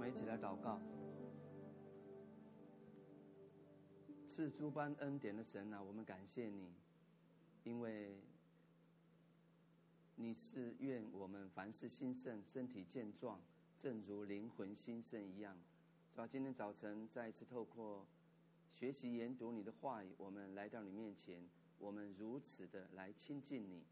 我们一起来祷告。赐诸般恩典的神啊，我们感谢你，因为你是愿我们凡事兴盛，身体健壮，正如灵魂兴盛一样。主啊，今天早晨再一次透过学习研读你的话语，我们来到你面前，我们如此的来亲近你，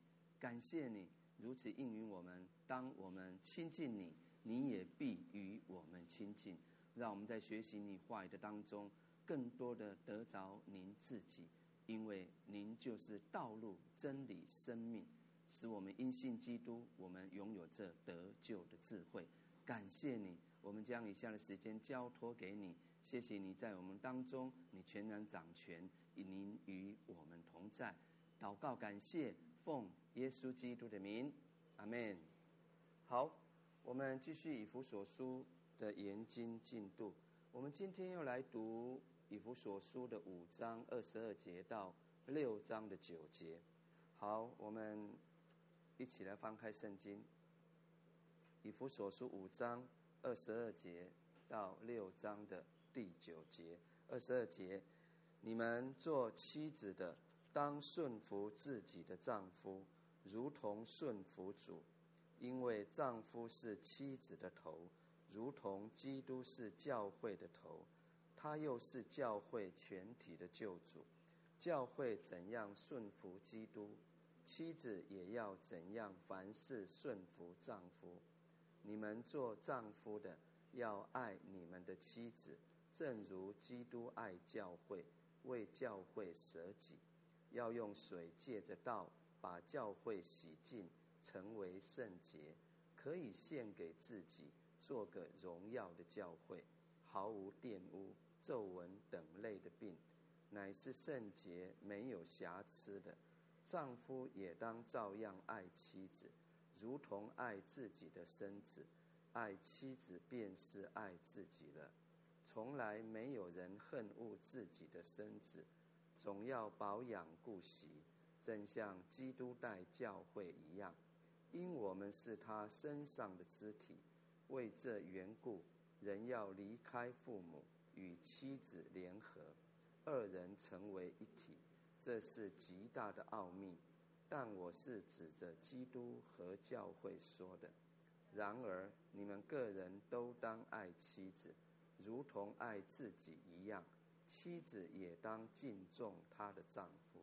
感谢你如此应允我们。当我们亲近你，你也必与我们亲近。让我们在学习你话语的当中。更多的得着您自己，因为您就是道路、真理、生命，使我们因信基督，我们拥有这得救的智慧。感谢你，我们将以下的时间交托给你。谢谢你在我们当中，你全然掌权，以您与我们同在。祷告，感谢，奉耶稣基督的名，阿门。好，我们继续以弗所书的研经进度。我们今天又来读。以弗所书的五章二十二节到六章的九节，好，我们一起来翻开圣经。以弗所书五章二十二节到六章的第九节，二十二节，你们做妻子的，当顺服自己的丈夫，如同顺服主，因为丈夫是妻子的头，如同基督是教会的头。他又是教会全体的救主，教会怎样顺服基督，妻子也要怎样凡事顺服丈夫。你们做丈夫的要爱你们的妻子，正如基督爱教会，为教会舍己，要用水借着道把教会洗净，成为圣洁，可以献给自己，做个荣耀的教会，毫无玷污。皱纹等类的病，乃是圣洁、没有瑕疵的。丈夫也当照样爱妻子，如同爱自己的身子。爱妻子便是爱自己了。从来没有人恨恶自己的身子，总要保养顾惜，正像基督待教会一样，因我们是他身上的肢体。为这缘故，人要离开父母。与妻子联合，二人成为一体，这是极大的奥秘。但我是指着基督和教会说的。然而，你们个人都当爱妻子，如同爱自己一样；妻子也当敬重她的丈夫。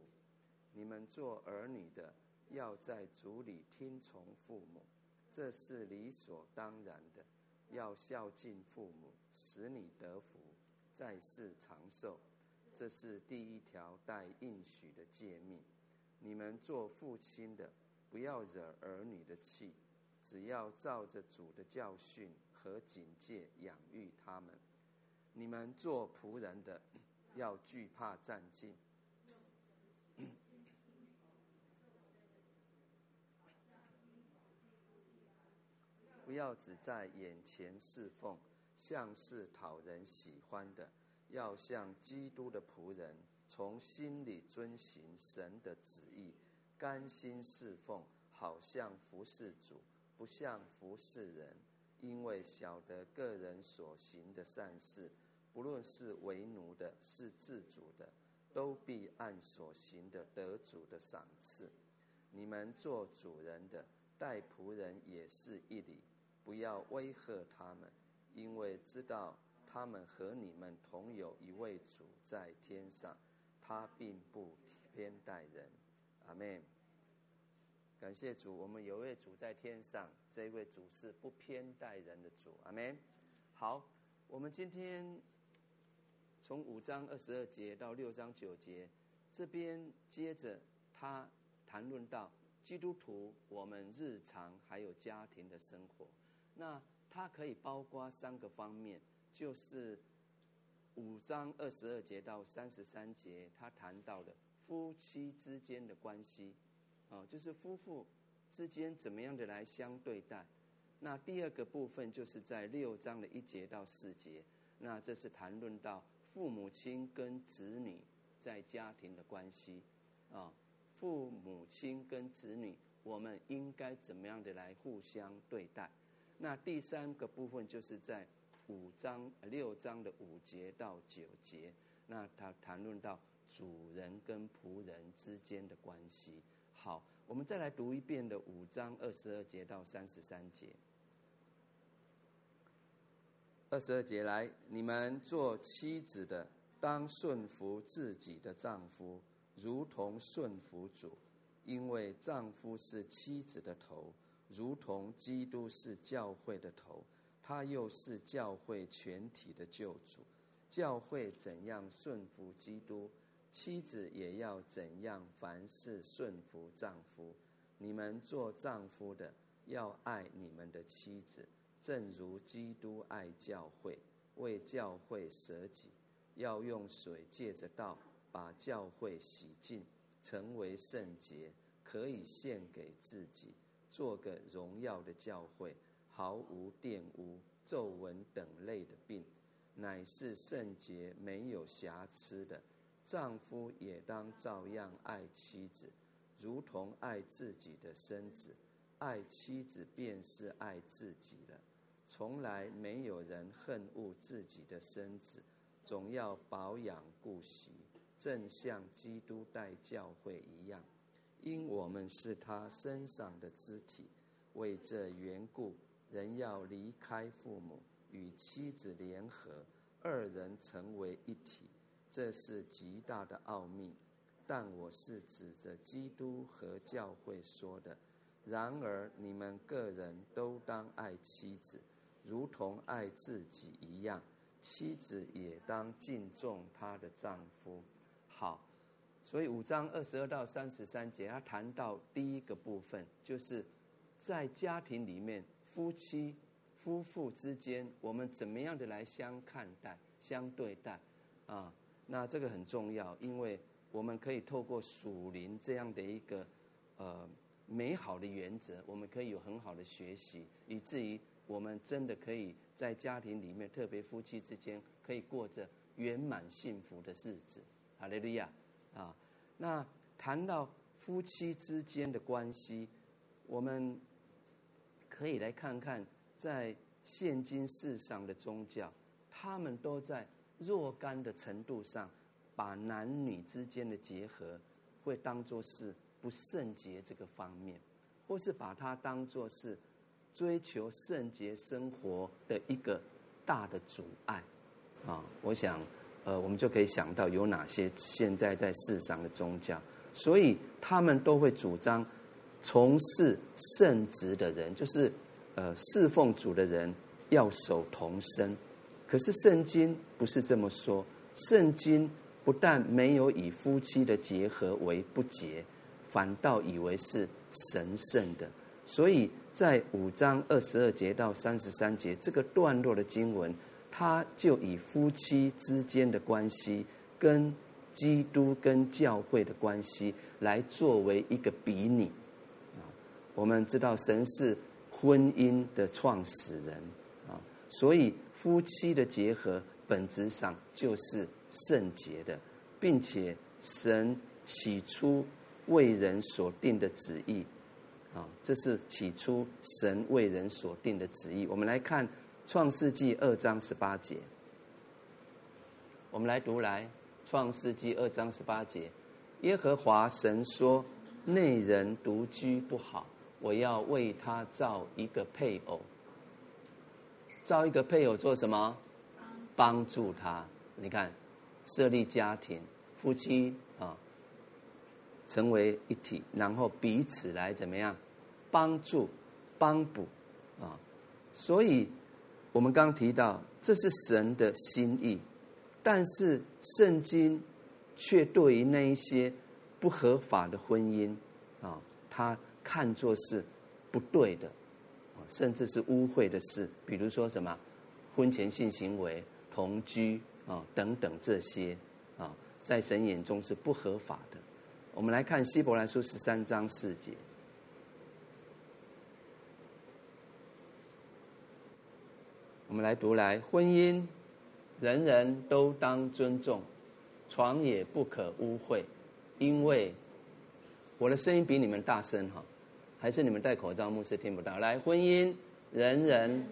你们做儿女的，要在主里听从父母，这是理所当然的。要孝敬父母，使你得福。在世长寿，这是第一条带应许的诫命。你们做父亲的，不要惹儿女的气，只要照着主的教训和警戒养育他们。你们做仆人的，要惧怕战兢，不要只在眼前侍奉。像是讨人喜欢的，要像基督的仆人，从心里遵行神的旨意，甘心侍奉，好像服侍主，不像服侍人。因为晓得个人所行的善事，不论是为奴的，是自主的，都必按所行的得主的赏赐。你们做主人的，待仆人也是一理，不要威吓他们。因为知道他们和你们同有一位主在天上，他并不偏待人。阿门。感谢主，我们有位主在天上，这位主是不偏待人的主。阿门。好，我们今天从五章二十二节到六章九节，这边接着他谈论到基督徒我们日常还有家庭的生活。那它可以包括三个方面，就是五章二十二节到三十三节，他谈到的夫妻之间的关系，啊，就是夫妇之间怎么样的来相对待。那第二个部分就是在六章的一节到四节，那这是谈论到父母亲跟子女在家庭的关系，啊，父母亲跟子女，我们应该怎么样的来互相对待。那第三个部分就是在五章六章的五节到九节，那他谈论到主人跟仆人之间的关系。好，我们再来读一遍的五章二十二节到三十三节。二十二节来，你们做妻子的，当顺服自己的丈夫，如同顺服主，因为丈夫是妻子的头，如同基督是教会的头，他又是教会全体的救主。教会怎样顺服基督，妻子也要怎样凡事顺服丈夫。你们做丈夫的，要爱你们的妻子。正如基督爱教会，为教会舍己，要用水借着道把教会洗净，成为圣洁，可以献给自己，做个荣耀的教会，毫无玷污、皱纹等类的病，乃是圣洁、没有瑕疵的。丈夫也当照样爱妻子，如同爱自己的身子，爱妻子便是爱自己了。从来没有人恨恶自己的身子，总要保养顾惜，正像基督待教会一样，因我们是他身上的肢体。为这缘故，人要离开父母，与妻子联合，二人成为一体。这是极大的奥秘，但我是指着基督和教会说的。然而你们个人都当爱妻子。如同爱自己一样，妻子也当敬重她的丈夫。好，所以五章二十二到三十三节，他谈到第一个部分，就是在家庭里面，夫妻、夫妇之间，我们怎么样的来相看待、相对待啊？那这个很重要，因为我们可以透过属灵这样的一个呃美好的原则，我们可以有很好的学习，以至于。我们真的可以在家庭里面，特别夫妻之间，可以过着圆满幸福的日子。哈利路亚啊！那谈到夫妻之间的关系，我们可以来看看，在现今世上的宗教，他们都在若干的程度上，把男女之间的结合，会当作是不圣洁这个方面，或是把它当作是。追求圣洁生活的一个大的阻碍，啊，我想，呃，我们就可以想到有哪些现在在世上的宗教，所以他们都会主张从事圣职的人，就是呃侍奉主的人要守童身。可是圣经不是这么说，圣经不但没有以夫妻的结合为不洁，反倒以为是神圣的，所以。在五章二十二节到三十三节这个段落的经文，他就以夫妻之间的关系跟基督跟教会的关系来作为一个比拟。啊，我们知道神是婚姻的创始人啊，所以夫妻的结合本质上就是圣洁的，并且神起初为人所定的旨意。啊，这是起初神为人所定的旨意。我们来看创世纪二章十八节。我们来读来，创世纪二章十八节，耶和华神说：“内人独居不好，我要为他造一个配偶。造一个配偶做什么？帮助他。你看，设立家庭，夫妻啊，成为一体，然后彼此来怎么样？”帮助、帮补，啊，所以我们刚提到这是神的心意，但是圣经却对于那一些不合法的婚姻，啊，他看作是不对的，啊，甚至是污秽的事，比如说什么婚前性行为、同居啊等等这些，啊，在神眼中是不合法的。我们来看希伯来书十三章四节。我们来读来：婚姻，人人都当尊重，床也不可污秽，因为我的声音比你们大声哈，还是你们戴口罩，牧师听不到。来，婚姻，人人。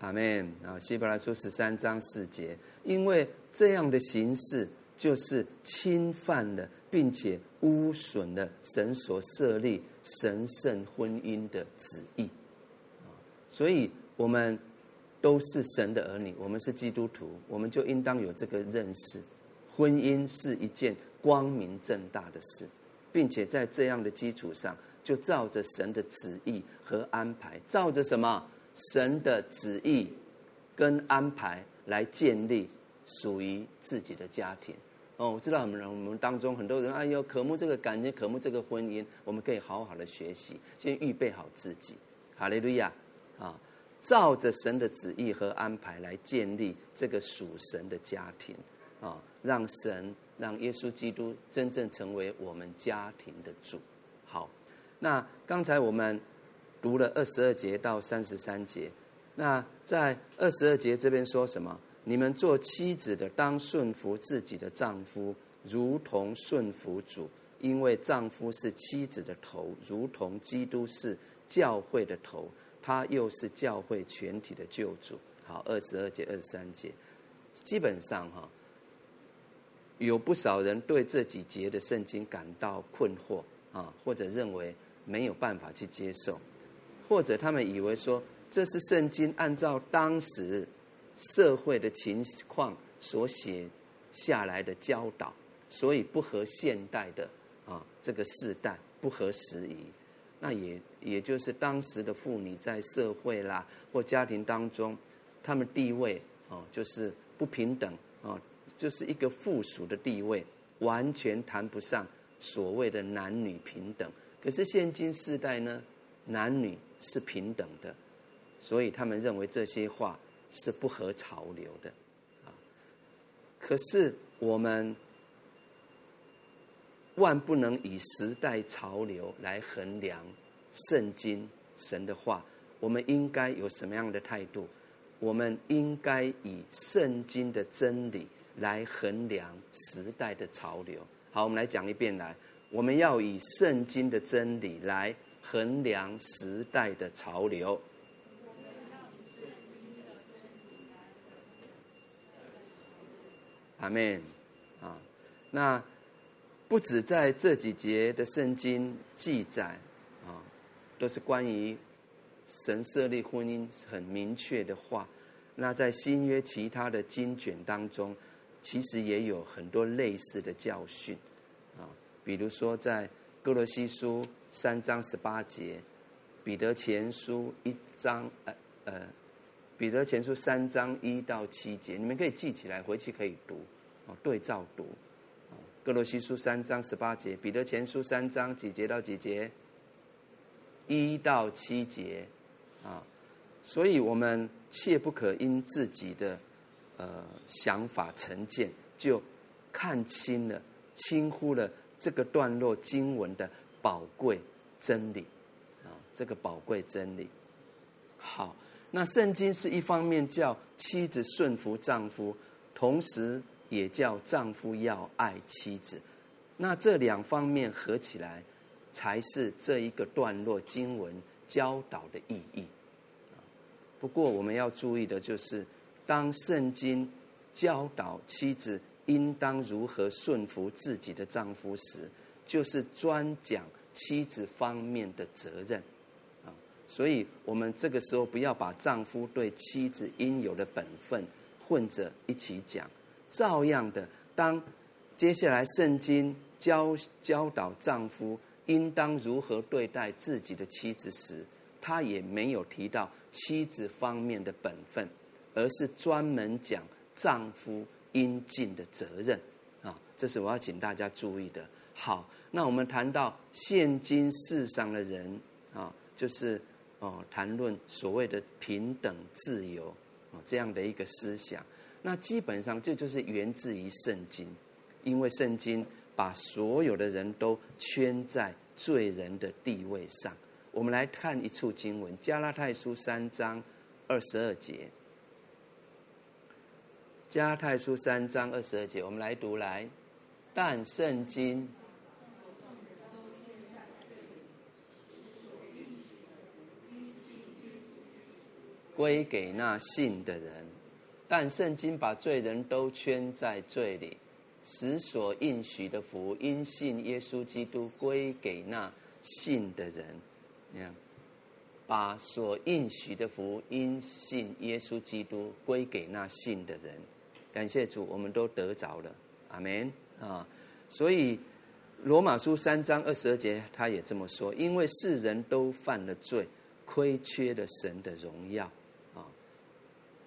阿门啊！希伯来书十三章四节，因为这样的形式就是侵犯了并且污损了神所设立神圣婚姻的旨意。啊所以，我们都是神的儿女，我们是基督徒，我们就应当有这个认识：婚姻是一件光明正大的事，并且在这样的基础上，就照着神的旨意和安排，照着什么？神的旨意跟安排来建立属于自己的家庭。哦，我知道很多人，我们当中很多人，哎呦，渴慕这个感情，渴慕这个婚姻，我们可以好好的学习，先预备好自己。哈利路亚。啊，照着神的旨意和安排来建立这个属神的家庭，啊，让神让耶稣基督真正成为我们家庭的主。好，那刚才我们读了二十二节到三十三节，那在二十二节这边说什么？你们做妻子的当顺服自己的丈夫，如同顺服主，因为丈夫是妻子的头，如同基督是教会的头。他又是教会全体的救主。好，二十二节、二十三节，基本上哈，有不少人对这几节的圣经感到困惑啊，或者认为没有办法去接受，或者他们以为说这是圣经按照当时社会的情况所写下来的教导，所以不合现代的啊这个世代，不合时宜。那也也就是当时的妇女在社会啦或家庭当中，他们地位哦就是不平等啊，就是一个附属的地位，完全谈不上所谓的男女平等。可是现今世代呢，男女是平等的，所以他们认为这些话是不合潮流的啊。可是我们。万不能以时代潮流来衡量圣经神的话，我们应该有什么样的态度？我们应该以圣经的真理来衡量时代的潮流。好，我们来讲一遍来，我们要以圣经的真理来衡量时代的潮流。阿门。啊，那。不止在这几节的圣经记载，啊，都是关于神设立婚姻很明确的话。那在新约其他的经卷当中，其实也有很多类似的教训，啊，比如说在歌罗西书三章十八节，彼得前书一章，呃呃，彼得前书三章一到七节，你们可以记起来，回去可以读，啊，对照读。歌罗西书三章十八节，彼得前书三章几节到几节？一到七节，啊，所以我们切不可因自己的呃想法成见，就看轻了、轻忽了这个段落经文的宝贵真理啊，这个宝贵真理。好，那圣经是一方面叫妻子顺服丈夫，同时。也叫丈夫要爱妻子，那这两方面合起来，才是这一个段落经文教导的意义。不过我们要注意的就是，当圣经教导妻子应当如何顺服自己的丈夫时，就是专讲妻子方面的责任。所以我们这个时候不要把丈夫对妻子应有的本分混着一起讲。照样的，当接下来圣经教教导丈夫应当如何对待自己的妻子时，他也没有提到妻子方面的本分，而是专门讲丈夫应尽的责任啊。这是我要请大家注意的。好，那我们谈到现今世上的人啊，就是哦，谈论所谓的平等自由啊这样的一个思想。那基本上这就是源自于圣经，因为圣经把所有的人都圈在罪人的地位上。我们来看一处经文，《加拉太书》三章二十二节，《加拉太书》三章二十二节，我们来读来，但圣经。归给那信的人。但圣经把罪人都圈在罪里，使所应许的福因信耶稣基督归给那信的人。你看，把所应许的福因信耶稣基督归给那信的人。感谢主，我们都得着了。阿门啊！所以。罗马书三章二十二节，他也这么说：因为世人都犯了罪，亏缺了神的荣耀！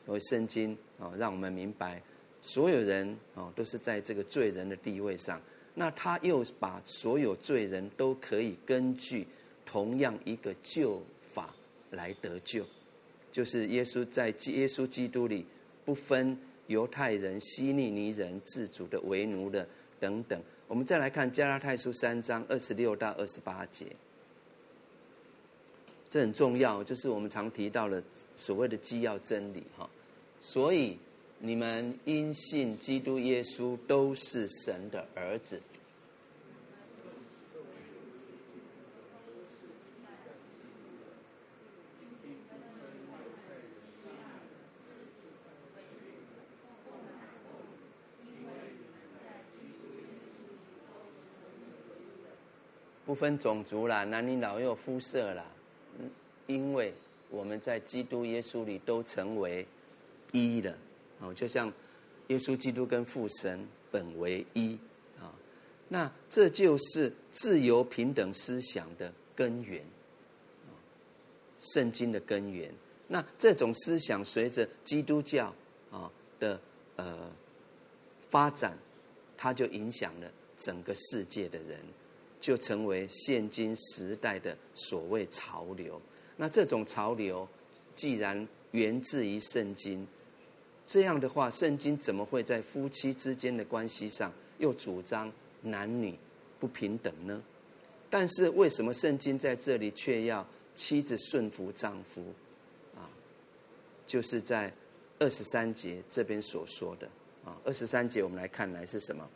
所以圣经啊，让我们明白，所有人啊都是在这个罪人的地位上。那他又把所有罪人都可以根据同样一个救法来得救，就是耶稣在耶稣基督里不分犹太人、希利尼人、自主的、为奴的等等。我们再来看加拉太书三章二十六到二十八节，这很重要，就是我们常提到的所谓的基要真理哈。所以你们因信基督耶稣都是神的儿子。不分种族啦，男女老幼、肤色啦，因为我们在基督耶稣里都成为一了，哦，就像耶稣基督跟父神本为一啊，那这就是自由平等思想的根源，圣经的根源。那这种思想随着基督教啊的呃发展，它就影响了整个世界的人。就成为现今时代的所谓潮流。那这种潮流既然源自于圣经，这样的话，圣经怎么会在夫妻之间的关系上又主张男女不平等呢？但是为什么圣经在这里却要妻子顺服丈夫？啊，就是在二十三节这边所说的啊，二十三节我们来看来是什么？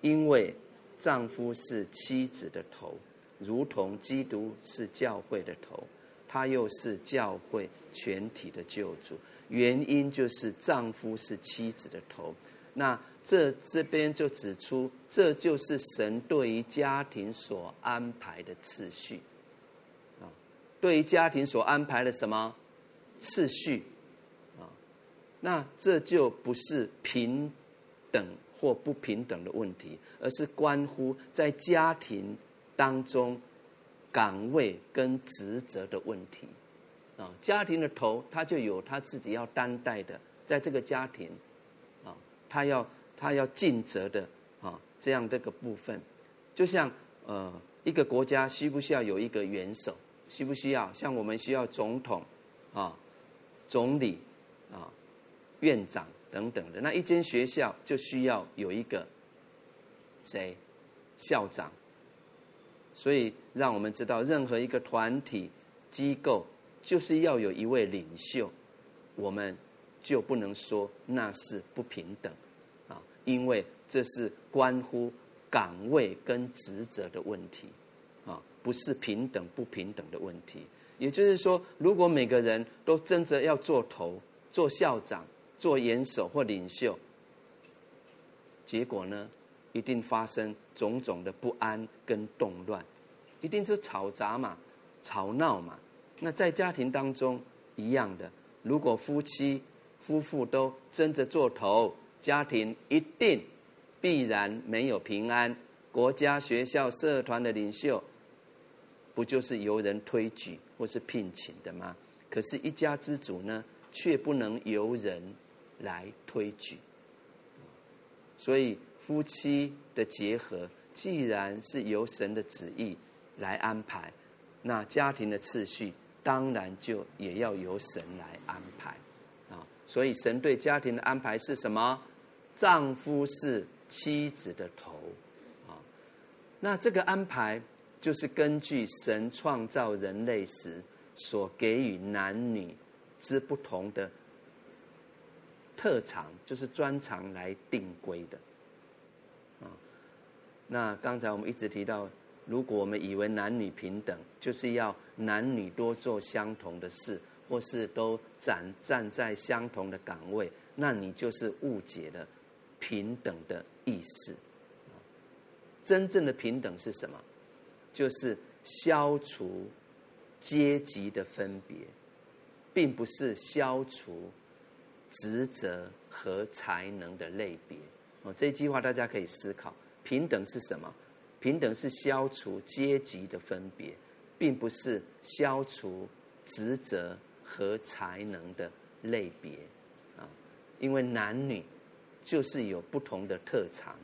因为。丈夫是妻子的头，如同基督是教会的头，他又是教会全体的救主。原因就是丈夫是妻子的头。那这这边就指出，这就是神对于家庭所安排的次序啊，对于家庭所安排的什么次序啊？那这就不是平等。或不平等的问题，而是关乎在家庭当中岗位跟职责的问题啊。家庭的头，他就有他自己要担待的，在这个家庭啊，他要他要尽责的啊，这样这个部分，就像呃，一个国家需不需要有一个元首？需不需要？像我们需要总统啊、总理啊、院长。等等的，那一间学校就需要有一个谁校长，所以让我们知道，任何一个团体机构就是要有一位领袖，我们就不能说那是不平等啊，因为这是关乎岗位跟职责的问题啊，不是平等不平等的问题。也就是说，如果每个人都争着要做头、做校长，做元首或领袖，结果呢，一定发生种种的不安跟动乱，一定是吵杂嘛、吵闹嘛。那在家庭当中一样的，如果夫妻夫妇都争着做头，家庭一定必然没有平安。国家、学校、社团的领袖，不就是由人推举或是聘请的吗？可是，一家之主呢，却不能由人。来推举，所以夫妻的结合，既然是由神的旨意来安排，那家庭的次序当然就也要由神来安排啊。所以神对家庭的安排是什么？丈夫是妻子的头啊。那这个安排就是根据神创造人类时所给予男女之不同的。特长就是专长来定规的，那刚才我们一直提到，如果我们以为男女平等，就是要男女多做相同的事，或是都站站在相同的岗位，那你就是误解了平等的意思。真正的平等是什么？就是消除阶级的分别，并不是消除职责和才能的类别。哦，这一句话大家可以思考：平等是什么？平等是消除阶级的分别，并不是消除职责和才能的类别。啊，因为男女就是有不同的特长。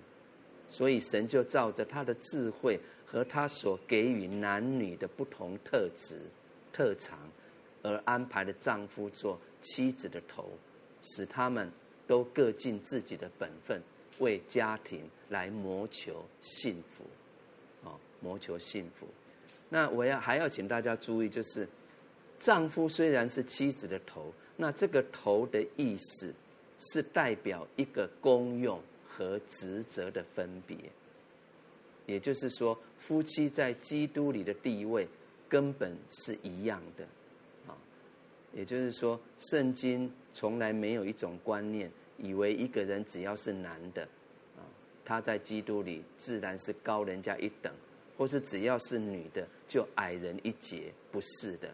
所以神就照着他的智慧和他所给予男女的不同特质、特长，而安排了丈夫做妻子的头，使他们都各尽自己的本分，为家庭来谋求幸福。哦，谋求幸福。那我要还要请大家注意，就是丈夫虽然是妻子的头，那这个头的意思是代表一个功用。和职责的分别，也就是说，夫妻在基督里的地位根本是一样的，啊，也就是说，圣经从来没有一种观念，以为一个人只要是男的，啊，他在基督里自然是高人家一等，或是只要是女的就矮人一截，不是的，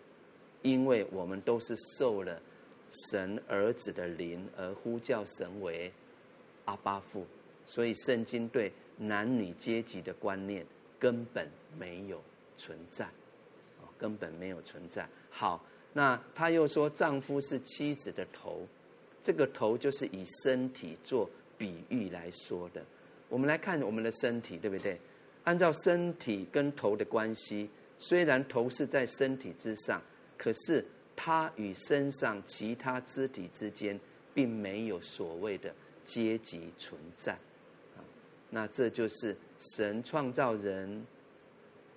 因为我们都是受了神儿子的灵而呼叫神为。阿爸父，所以圣经对男女阶级的观念根本没有存在，哦，根本没有存在。好，那他又说，丈夫是妻子的头，这个头就是以身体做比喻来说的。我们来看我们的身体，对不对？按照身体跟头的关系，虽然头是在身体之上，可是它与身上其他肢体之间并没有所谓的。阶级存在，啊，那这就是神创造人、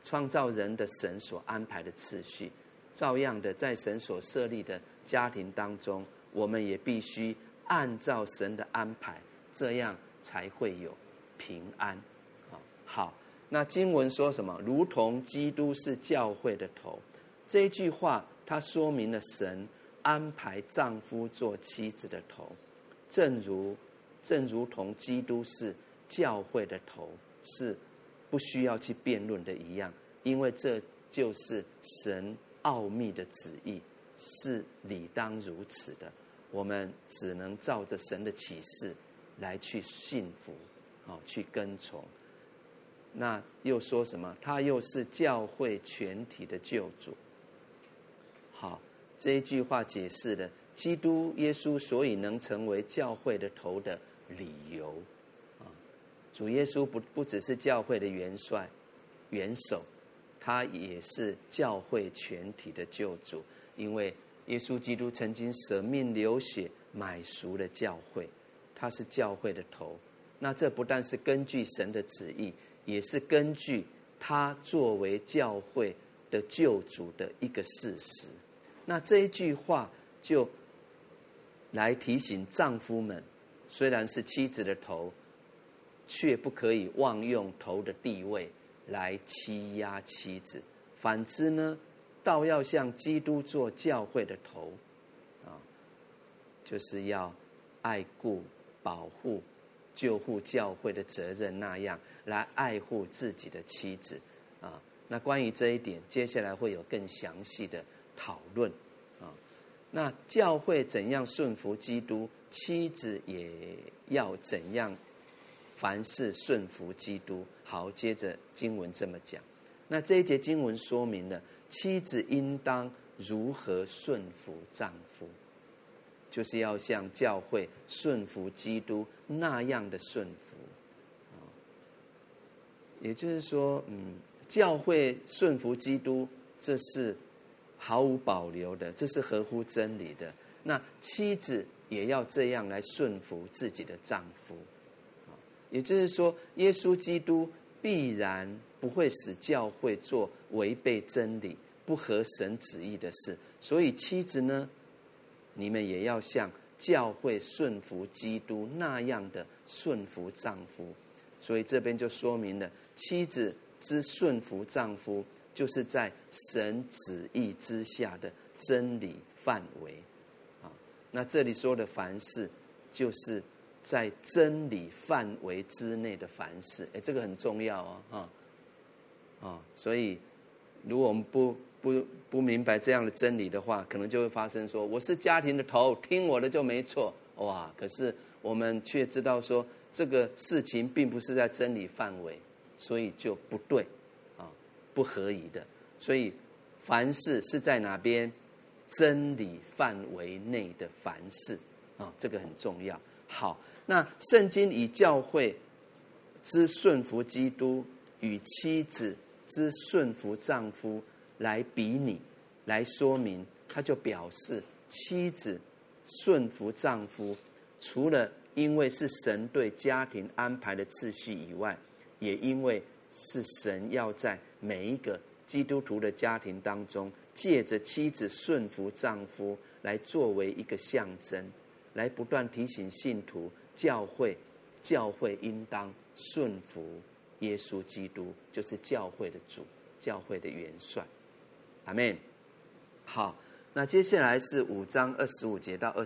创造人的神所安排的次序。照样的，在神所设立的家庭当中，我们也必须按照神的安排，这样才会有平安。啊，好，那经文说什么？如同基督是教会的头，这句话它说明了神安排丈夫做妻子的头，正如。正如同基督是教会的头，是不需要去辩论的一样，因为这就是神奥秘的旨意，是理当如此的。我们只能照着神的启示来去信服，好去跟从。那又说什么？他又是教会全体的救主。好，这一句话解释了基督耶稣所以能成为教会的头的。理由啊，主耶稣不不只是教会的元帅、元首，他也是教会全体的救主。因为耶稣基督曾经舍命流血买赎了教会，他是教会的头。那这不但是根据神的旨意，也是根据他作为教会的救主的一个事实。那这一句话就来提醒丈夫们。虽然是妻子的头，却不可以妄用头的地位来欺压妻子。反之呢，倒要像基督做教会的头，啊，就是要爱顾、保护、救护教会的责任那样来爱护自己的妻子。啊，那关于这一点，接下来会有更详细的讨论。啊，那教会怎样顺服基督？妻子也要怎样？凡事顺服基督。好，接着经文这么讲。那这一节经文说明了妻子应当如何顺服丈夫，就是要像教会顺服基督那样的顺服。也就是说，嗯，教会顺服基督，这是毫无保留的，这是合乎真理的。那妻子。也要这样来顺服自己的丈夫，也就是说，耶稣基督必然不会使教会做违背真理、不合神旨意的事。所以，妻子呢，你们也要像教会顺服基督那样的顺服丈夫。所以这边就说明了，妻子之顺服丈夫，就是在神旨意之下的真理范围，啊，那这里说的凡事，就是在真理范围之内的凡事，哎，这个很重要哦，哈，啊，所以如果我们不不不明白这样的真理的话，可能就会发生说，我是家庭的头，听我的就没错，哇，可是我们却知道说，这个事情并不是在真理范围，所以就不对，啊，不合宜的，所以。凡事是在哪边？真理范围内的凡事啊，这个很重要。好，那圣经以教会之顺服基督与妻子之顺服丈夫来比拟，来说明，他就表示妻子顺服丈夫，除了因为是神对家庭安排的次序以外，也因为是神要在每一个。基督徒的家庭当中，借着妻子顺服丈夫来作为一个象征，来不断提醒信徒，教会教会应当顺服耶稣基督，就是教会的主，教会的元帅。阿门。好，那接下来是五章二十五节到二。